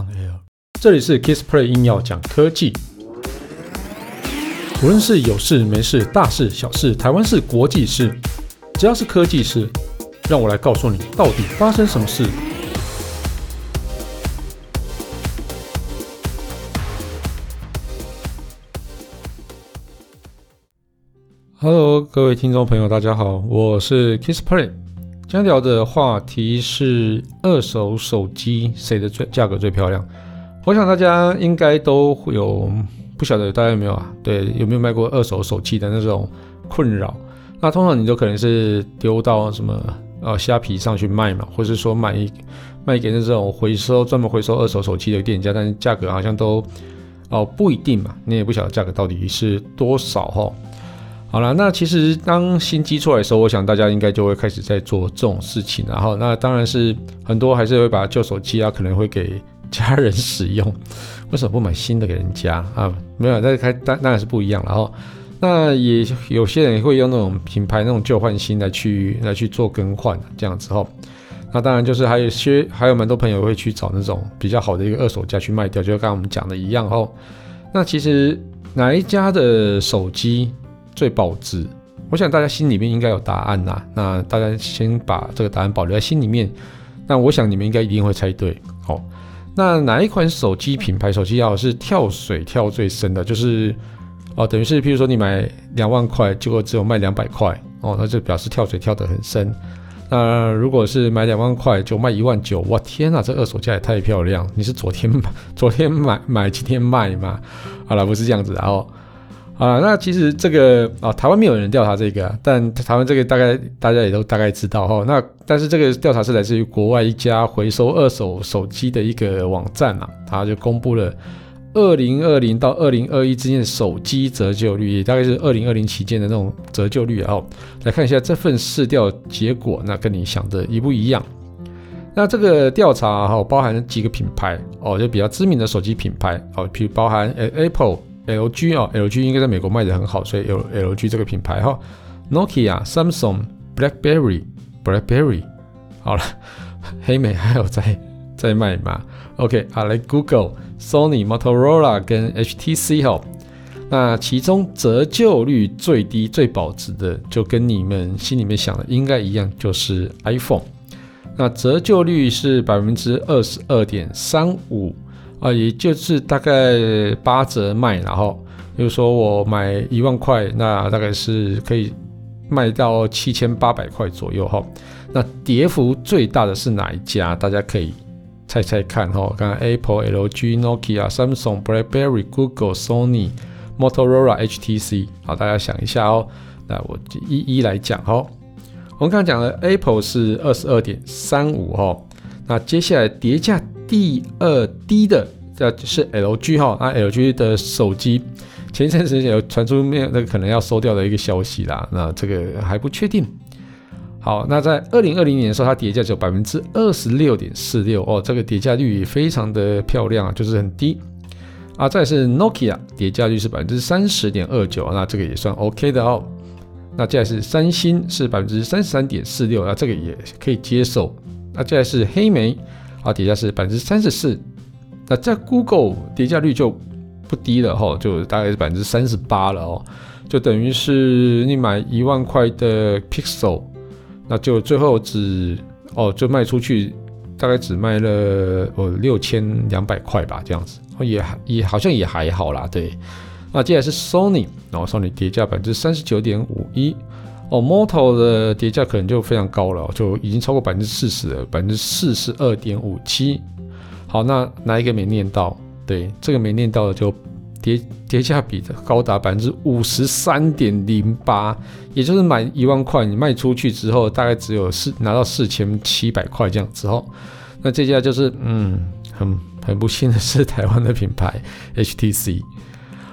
on air。这里是 Kissplay 硬要讲科技，无论是有事没事、大事小事、台湾事、国际事，只要是科技事，让我来告诉你到底发生什么事。Hello，各位听众朋友，大家好，我是 Kissplay。今天聊的话题是二手手机谁的最价格最漂亮？我想大家应该都会有，不晓得大家有没有啊？对，有没有卖过二手手机的那种困扰？那通常你都可能是丢到什么呃虾皮上去卖嘛，或是说卖卖给那种回收专门回收二手手机的店家，但是价格好像都哦不一定嘛，你也不晓得价格到底是多少哈。好了，那其实当新机出来的时候，我想大家应该就会开始在做这种事情，然后那当然是很多还是会把旧手机啊，可能会给家人使用。为什么不买新的给人家啊？没有，那开当当然是不一样了。然后那也有些人会用那种品牌那种旧换新来去来去做更换这样子哦。那当然就是还有些还有蛮多朋友会去找那种比较好的一个二手价去卖掉，就跟我们讲的一样哦。那其实哪一家的手机最保值，我想大家心里面应该有答案呐。那大家先把这个答案保留在心里面。那我想你们应该一定会猜对。好，那哪一款手机品牌手机要是跳水跳最深的，就是哦，等于是譬如说你买两万块，结果只有卖两百块哦，那就表示跳水跳得很深。那如果是买两万块就卖一万九，哇天呐，这二手价也太漂亮！你是昨天 买，昨天买买今天卖吗？好了，不是这样子，然后。啊，那其实这个啊，台湾没有人调查这个，但台湾这个大概大家也都大概知道哈。那但是这个调查是来自于国外一家回收二手手机的一个网站啊，它就公布了二零二零到二零二一之间的手机折旧率，也大概是二零二零期间的那种折旧率啊。来看一下这份市调结果，那跟你想的一不一样？那这个调查哈，包含几个品牌哦，就比较知名的手机品牌哦，比如包含 Apple。LG 哦，LG 应该在美国卖的很好，所以有 LG 这个品牌哈。Nokia、Samsung、BlackBerry、BlackBerry，好了，黑莓还有在在卖吗？OK，好来 Google、Sony、Motorola 跟 HTC 哈。那其中折旧率最低、最保值的，就跟你们心里面想的应该一样，就是 iPhone。那折旧率是百分之二十二点三五。啊，也就是大概八折卖，然后就是说我买一万块，那大概是可以卖到七千八百块左右哈。那跌幅最大的是哪一家？大家可以猜猜看哈。刚刚 Apple、LG、Nokia、Samsung、BlackBerry、Google、Sony、Motorola、HTC，好，大家想一下哦。那我一一来讲哈。我们刚刚讲的 Apple 是二十二点三五哈，那接下来跌价。第二低的，这是 LG 哈，那 LG 的手机前一阵子有传出面那可能要收掉的一个消息啦，那这个还不确定。好，那在二零二零年的时候，它跌价只有百分之二十六点四六哦，这个跌价率也非常的漂亮啊，就是很低啊。再是 Nokia，跌价率是百分之三十点二九，那这个也算 OK 的哦。那接下来是三星，是百分之三十三点四六，那这个也可以接受。那接下来是黑莓。啊，底价是百分之三十四，那在 Google 跌价率就不低了哈，就大概是百分之三十八了哦，就等于是你买一万块的 Pixel，那就最后只哦就卖出去，大概只卖了哦六千两百块吧，这样子，也也好像也还好啦，对。那接下来是 Sony，然后 Sony 跌价百分之三十九点五一。哦，Moto 的跌价可能就非常高了，就已经超过百分之四十了，百分之四十二点五七。好，那哪一个没念到？对，这个没念到的就跌跌价比的高达百分之五十三点零八，也就是买一万块，你卖出去之后大概只有四拿到四千七百块这样子哦。那这家就是嗯，很很不幸的是台湾的品牌 HTC。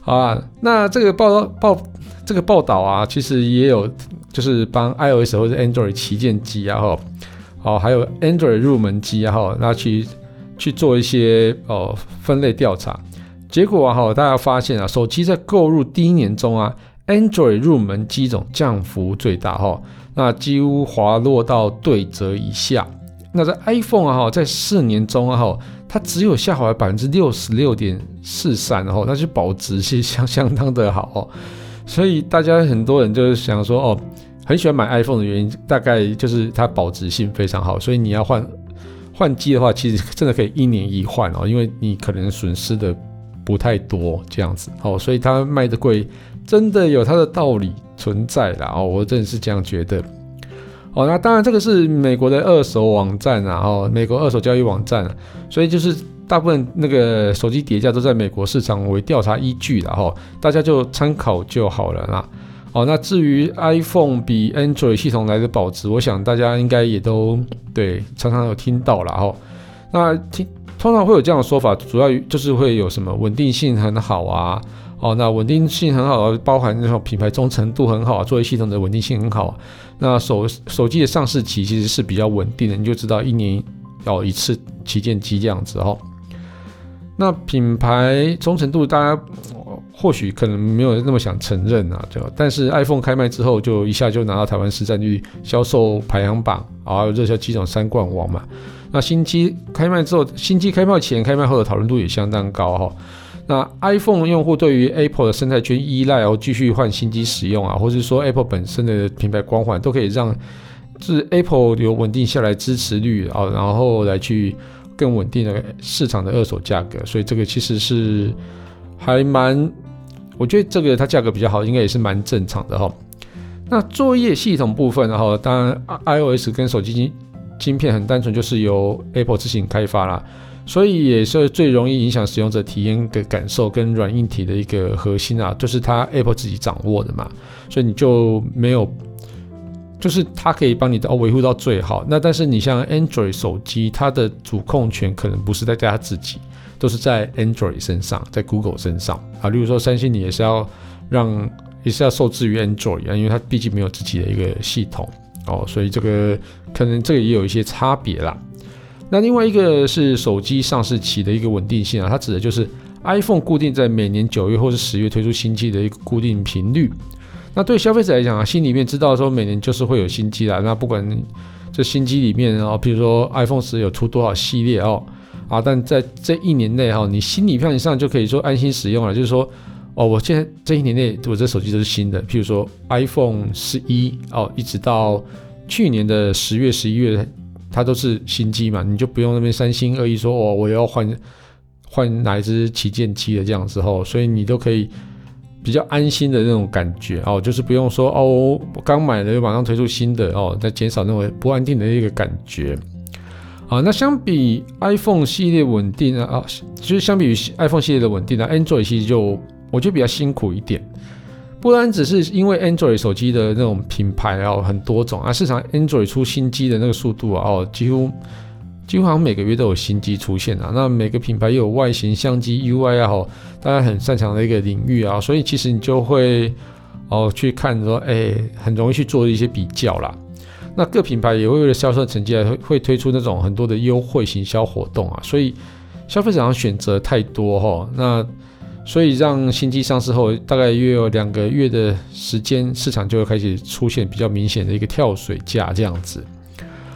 好啊，那这个报报这个报道啊，其实也有。就是帮 iOS 或者 Android 旗舰机啊，哈，哦，还有 Android 入门机啊，哈，那去去做一些哦分类调查，结果啊，哈，大家发现啊，手机在购入第一年中啊，Android 入门机种降幅最大，哈，那几乎滑落到对折以下那在 iPhone 啊哈，在四年中啊哈，它只有下滑百分之六十六点四三，然后那就保值是相相当的好。所以大家很多人就是想说哦，很喜欢买 iPhone 的原因，大概就是它保值性非常好。所以你要换换机的话，其实真的可以一年一换哦，因为你可能损失的不太多这样子哦。所以它卖的贵，真的有它的道理存在的哦。我真的是这样觉得。哦，那当然，这个是美国的二手网站啊，哦，美国二手交易网站，所以就是大部分那个手机跌价都在美国市场为调查依据的哈，大家就参考就好了啦。哦，那至于 iPhone 比 Android 系统来的保值，我想大家应该也都对常常有听到了哈。那听通常会有这样的说法，主要就是会有什么稳定性很好啊。哦，那稳定性很好，包含那种品牌忠诚度很好，作为系统的稳定性很好。那手手机的上市期其实是比较稳定的，你就知道一年要一次旗舰机这样子哦。那品牌忠诚度，大家或许可能没有那么想承认啊，就但是 iPhone 开卖之后，就一下就拿到台湾市占率销售排行榜，啊，热销机种三冠王嘛。那新机开卖之后，新机开卖前、开卖后的讨论度也相当高哈。那 iPhone 用户对于 Apple 的生态圈依赖然后，继续换新机使用啊，或者说 Apple 本身的品牌光环，都可以让是 Apple 有稳定下来支持率啊，然后来去更稳定的市场的二手价格，所以这个其实是还蛮，我觉得这个它价格比较好，应该也是蛮正常的哈。那作业系统部分，然后当然 iOS 跟手机晶晶片很单纯，就是由 Apple 自行开发啦。所以也是最容易影响使用者体验的感受跟软硬体的一个核心啊，就是它 Apple 自己掌握的嘛，所以你就没有，就是它可以帮你的哦维护到最好。那但是你像 Android 手机，它的主控权可能不是在大家自己，都是在 Android 身上，在 Google 身上啊。例如说三星，你也是要让也是要受制于 Android 啊，因为它毕竟没有自己的一个系统哦，所以这个可能这个也有一些差别啦。那另外一个是手机上市期的一个稳定性啊，它指的就是 iPhone 固定在每年九月或是十月推出新机的一个固定频率。那对消费者来讲啊，心里面知道说每年就是会有新机啦。那不管这新机里面啊，比如说 iPhone 十有出多少系列哦啊，但在这一年内哈，你心理上就可以说安心使用了，就是说哦，我现在这一年内我这手机都是新的。譬如说 iPhone 十一哦，一直到去年的十月、十一月。它都是新机嘛，你就不用那边三心二意说哦，我要换换哪一支旗舰机的这样子吼，所以你都可以比较安心的那种感觉哦，就是不用说哦，我刚买了又马上推出新的哦，再减少那种不安定的一个感觉啊。那相比 iPhone 系列稳定啊，其实相比于 iPhone 系列的稳定呢，Android 其实就我觉得比较辛苦一点。不单只是因为 Android 手机的那种品牌啊很多种啊，市场 Android 出新机的那个速度啊哦，几乎几乎好像每个月都有新机出现啊。那每个品牌又有外形、相机、UI 啊，好，大家很擅长的一个领域啊，所以其实你就会哦去看说，哎，很容易去做一些比较啦。那各品牌也会为了销售成绩会会推出那种很多的优惠行销活动啊，所以消费者上选择太多哈，那。所以让新机上市后，大概约有两个月的时间，市场就会开始出现比较明显的一个跳水价这样子。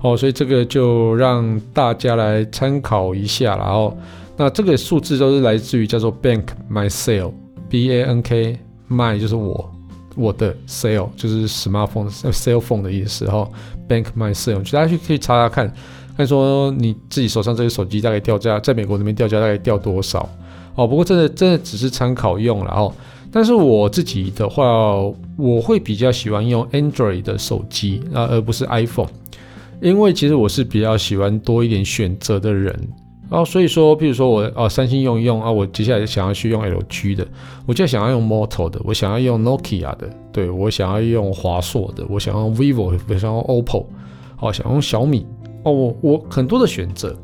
哦，所以这个就让大家来参考一下。然后，那这个数字都是来自于叫做 Bank My Sale，B A N K My 就是我我的 Sale 就是 smartphone cell phone 的意思。哈，Bank My Sale，大家去可以查查看，看说你自己手上这个手机大概掉价，在美国那边掉价大概掉多少。哦，不过真的真的只是参考用了哦。但是我自己的话，我会比较喜欢用 Android 的手机啊，而不是 iPhone，因为其实我是比较喜欢多一点选择的人。然后所以说，譬如说我哦，三星用一用啊，我接下来想要去用 LG 的，我就想要用 Moto 的，我想要用 Nokia 的，对，我想要用华硕的，我想要 Vivo，我想要 OPPO，好，想用小米。哦，我我很多的选择，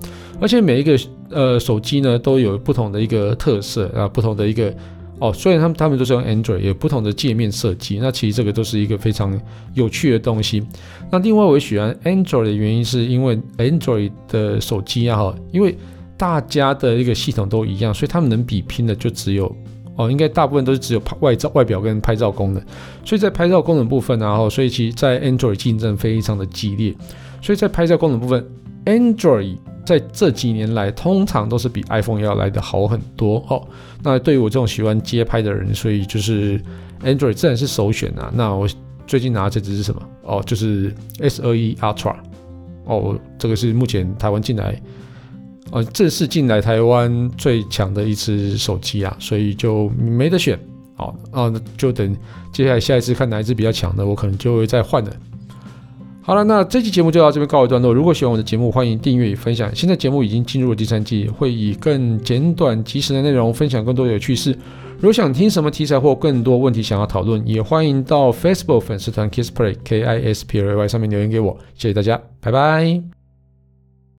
而且每一个呃手机呢都有不同的一个特色啊，不同的一个哦，虽然他们他们都是用 Android，有不同的界面设计，那其实这个都是一个非常有趣的东西。那另外我喜欢 Android 的原因是因为 Android 的手机啊哈，因为大家的一个系统都一样，所以他们能比拼的就只有哦，应该大部分都是只有外照外表跟拍照功能，所以在拍照功能部分然后，所以其实在 Android 竞争非常的激烈。所以在拍照功能部分 Android 在这几年来通常都是比 iPhone 要来的好很多哦。那对于我这种喜欢街拍的人，所以就是 Android 自然是首选啊。那我最近拿的这支是什么？哦，就是 S21 Ultra。哦，这个是目前台湾进来，呃，这是进来台湾最强的一支手机啊，所以就没得选。好，啊，那就等接下来下一次看哪一支比较强的，我可能就会再换了。好了，那这期节目就到这边告一段落。如果喜欢我的节目，欢迎订阅与分享。现在节目已经进入了第三季，会以更简短、及时的内容分享更多有趣事。如果想听什么题材或更多问题想要讨论，也欢迎到 Facebook 粉丝团 KissPlay K I S P L A Y 上面留言给我。谢谢大家，拜拜。